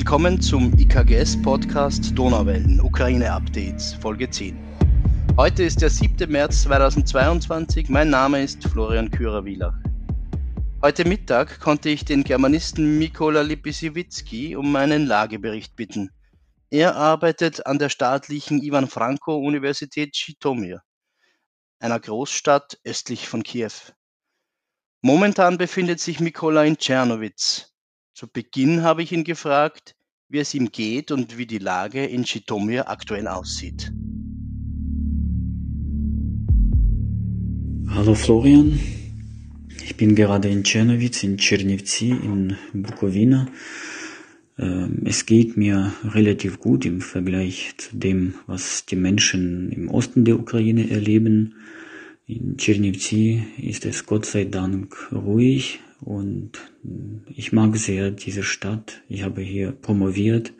Willkommen zum IKGS-Podcast Donauwellen, Ukraine-Updates, Folge 10. Heute ist der 7. März 2022. Mein Name ist Florian Kürer-Wielach. Heute Mittag konnte ich den Germanisten Mikola Lipisiewicki um einen Lagebericht bitten. Er arbeitet an der staatlichen Ivan Franko Universität Schitomir, einer Großstadt östlich von Kiew. Momentan befindet sich Mikola in Tschernowitz, zu Beginn habe ich ihn gefragt, wie es ihm geht und wie die Lage in Schitomir aktuell aussieht. Hallo Florian, ich bin gerade in Czernowitz, in Czernivci, in Bukowina. Ähm, es geht mir relativ gut im Vergleich zu dem, was die Menschen im Osten der Ukraine erleben. In Czernivci ist es Gott sei Dank ruhig, und ich mag sehr diese Stadt. Ich habe hier promoviert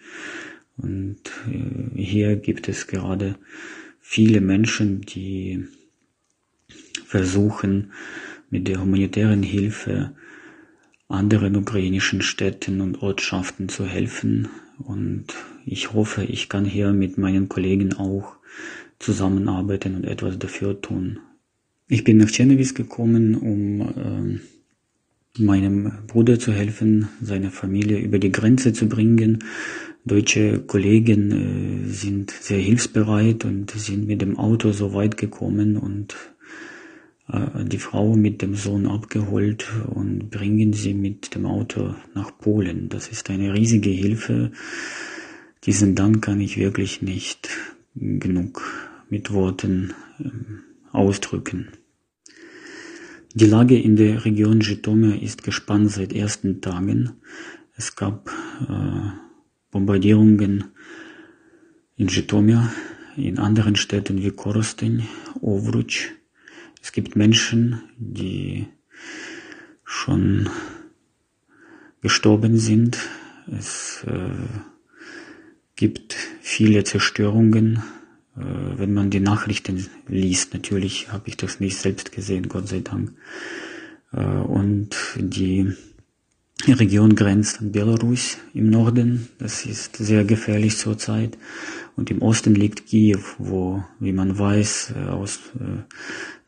und äh, hier gibt es gerade viele Menschen, die versuchen, mit der humanitären Hilfe anderen ukrainischen Städten und Ortschaften zu helfen. Und ich hoffe, ich kann hier mit meinen Kollegen auch zusammenarbeiten und etwas dafür tun. Ich bin nach Czernowitz gekommen, um äh, meinem Bruder zu helfen, seine Familie über die Grenze zu bringen. Deutsche Kollegen äh, sind sehr hilfsbereit und sind mit dem Auto so weit gekommen und äh, die Frau mit dem Sohn abgeholt und bringen sie mit dem Auto nach Polen. Das ist eine riesige Hilfe. Diesen Dank kann ich wirklich nicht genug mit Worten äh, ausdrücken. Die Lage in der Region Jitomir ist gespannt seit ersten Tagen. Es gab äh, Bombardierungen in Jitomir, in anderen Städten wie Korostin, Ovruch. Es gibt Menschen, die schon gestorben sind. Es äh, gibt viele Zerstörungen wenn man die Nachrichten liest. Natürlich habe ich das nicht selbst gesehen, Gott sei Dank. Äh, und die Region grenzt an Belarus im Norden. Das ist sehr gefährlich zurzeit. Und im Osten liegt Kiew, wo, wie man weiß äh, aus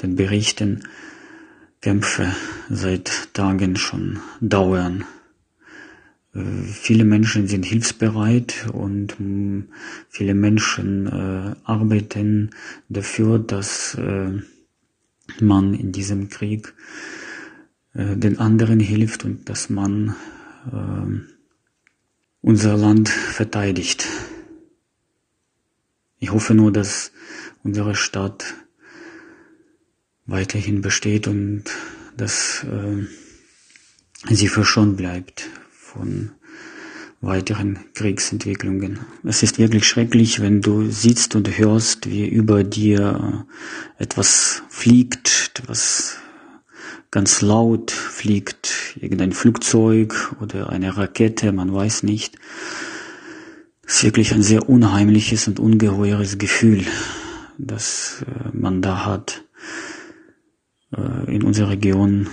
den Berichten, Kämpfe seit Tagen schon dauern. Viele Menschen sind hilfsbereit und mm, viele Menschen äh, arbeiten dafür, dass äh, man in diesem Krieg äh, den anderen hilft und dass man äh, unser Land verteidigt. Ich hoffe nur, dass unsere Stadt weiterhin besteht und dass äh, sie verschont bleibt von weiteren Kriegsentwicklungen. Es ist wirklich schrecklich, wenn du sitzt und hörst, wie über dir etwas fliegt, was ganz laut fliegt, irgendein Flugzeug oder eine Rakete, man weiß nicht. Es ist wirklich ein sehr unheimliches und ungeheures Gefühl, das äh, man da hat. Äh, in unserer Region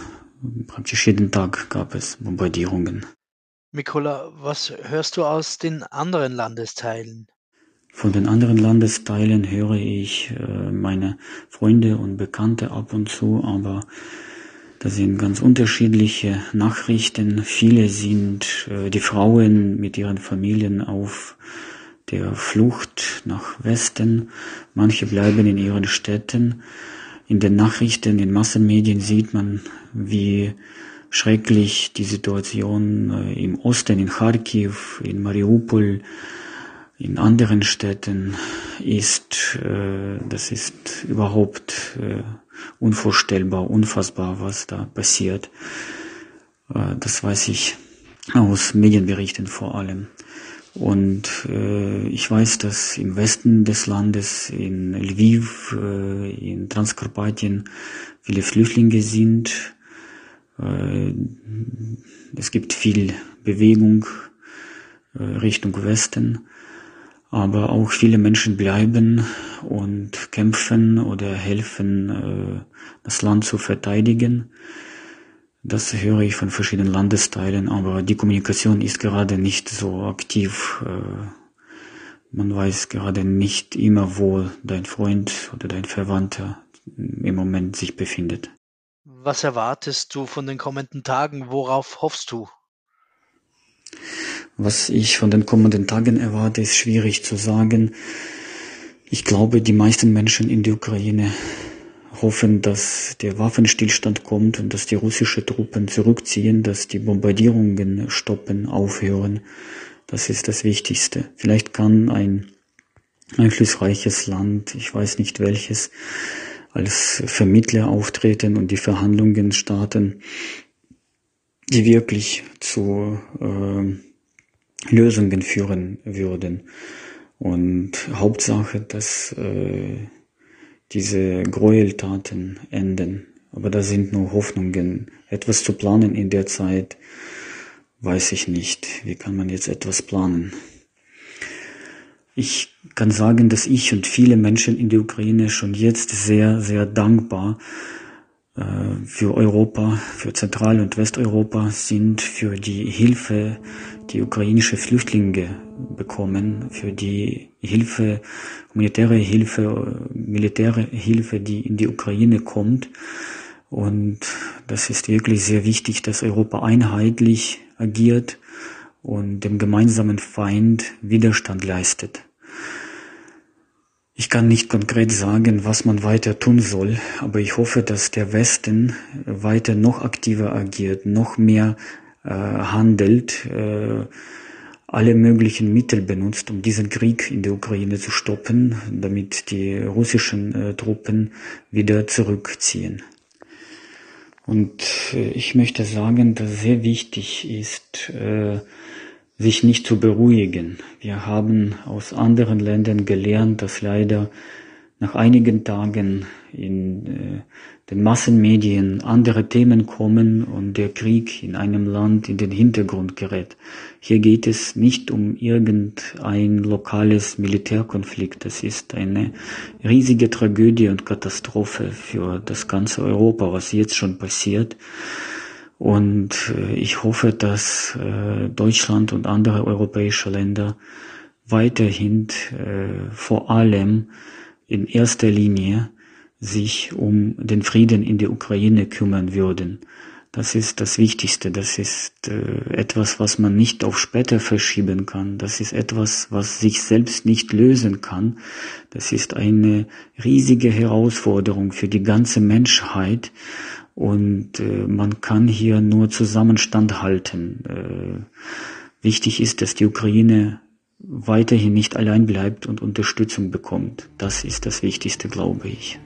praktisch jeden Tag gab es Bombardierungen. Mikola, was hörst du aus den anderen Landesteilen? Von den anderen Landesteilen höre ich äh, meine Freunde und Bekannte ab und zu, aber das sind ganz unterschiedliche Nachrichten. Viele sind äh, die Frauen mit ihren Familien auf der Flucht nach Westen. Manche bleiben in ihren Städten. In den Nachrichten, in Massenmedien sieht man, wie schrecklich die Situation äh, im Osten, in Kharkiv, in Mariupol, in anderen Städten ist. Äh, das ist überhaupt äh, unvorstellbar, unfassbar, was da passiert. Das weiß ich aus Medienberichten vor allem. Und äh, ich weiß, dass im Westen des Landes, in Lviv, äh, in Transkarpatien, viele Flüchtlinge sind. Äh, es gibt viel Bewegung äh, Richtung Westen, aber auch viele Menschen bleiben und kämpfen oder helfen, äh, das Land zu verteidigen. Das höre ich von verschiedenen Landesteilen, aber die Kommunikation ist gerade nicht so aktiv. Man weiß gerade nicht immer, wo dein Freund oder dein Verwandter im Moment sich befindet. Was erwartest du von den kommenden Tagen? Worauf hoffst du? Was ich von den kommenden Tagen erwarte, ist schwierig zu sagen. Ich glaube, die meisten Menschen in der Ukraine hoffen, dass der Waffenstillstand kommt und dass die russischen Truppen zurückziehen, dass die Bombardierungen stoppen, aufhören. Das ist das Wichtigste. Vielleicht kann ein einflussreiches Land, ich weiß nicht welches, als Vermittler auftreten und die Verhandlungen starten, die wirklich zu äh, Lösungen führen würden. Und Hauptsache, dass äh, diese Gräueltaten enden. Aber da sind nur Hoffnungen. Etwas zu planen in der Zeit, weiß ich nicht. Wie kann man jetzt etwas planen? Ich kann sagen, dass ich und viele Menschen in der Ukraine schon jetzt sehr, sehr dankbar äh, für Europa, für Zentral- und Westeuropa sind, für die Hilfe, die ukrainische Flüchtlinge bekommen, für die Hilfe, humanitäre Hilfe, militäre Hilfe, die in die Ukraine kommt. Und das ist wirklich sehr wichtig, dass Europa einheitlich agiert und dem gemeinsamen Feind Widerstand leistet. Ich kann nicht konkret sagen, was man weiter tun soll, aber ich hoffe, dass der Westen weiter noch aktiver agiert, noch mehr äh, handelt, äh, alle möglichen Mittel benutzt, um diesen Krieg in der Ukraine zu stoppen, damit die russischen äh, Truppen wieder zurückziehen. Und äh, ich möchte sagen, dass sehr wichtig ist, äh, sich nicht zu beruhigen. Wir haben aus anderen Ländern gelernt, dass leider nach einigen Tagen in äh, den Massenmedien andere Themen kommen und der Krieg in einem Land in den Hintergrund gerät. Hier geht es nicht um irgendein lokales Militärkonflikt. Das ist eine riesige Tragödie und Katastrophe für das ganze Europa, was jetzt schon passiert. Und äh, ich hoffe, dass äh, Deutschland und andere europäische Länder weiterhin äh, vor allem in erster Linie sich um den Frieden in der Ukraine kümmern würden. Das ist das Wichtigste. Das ist äh, etwas, was man nicht auf später verschieben kann. Das ist etwas, was sich selbst nicht lösen kann. Das ist eine riesige Herausforderung für die ganze Menschheit. Und äh, man kann hier nur Zusammenstand halten. Äh, wichtig ist, dass die Ukraine weiterhin nicht allein bleibt und Unterstützung bekommt. Das ist das Wichtigste, glaube ich.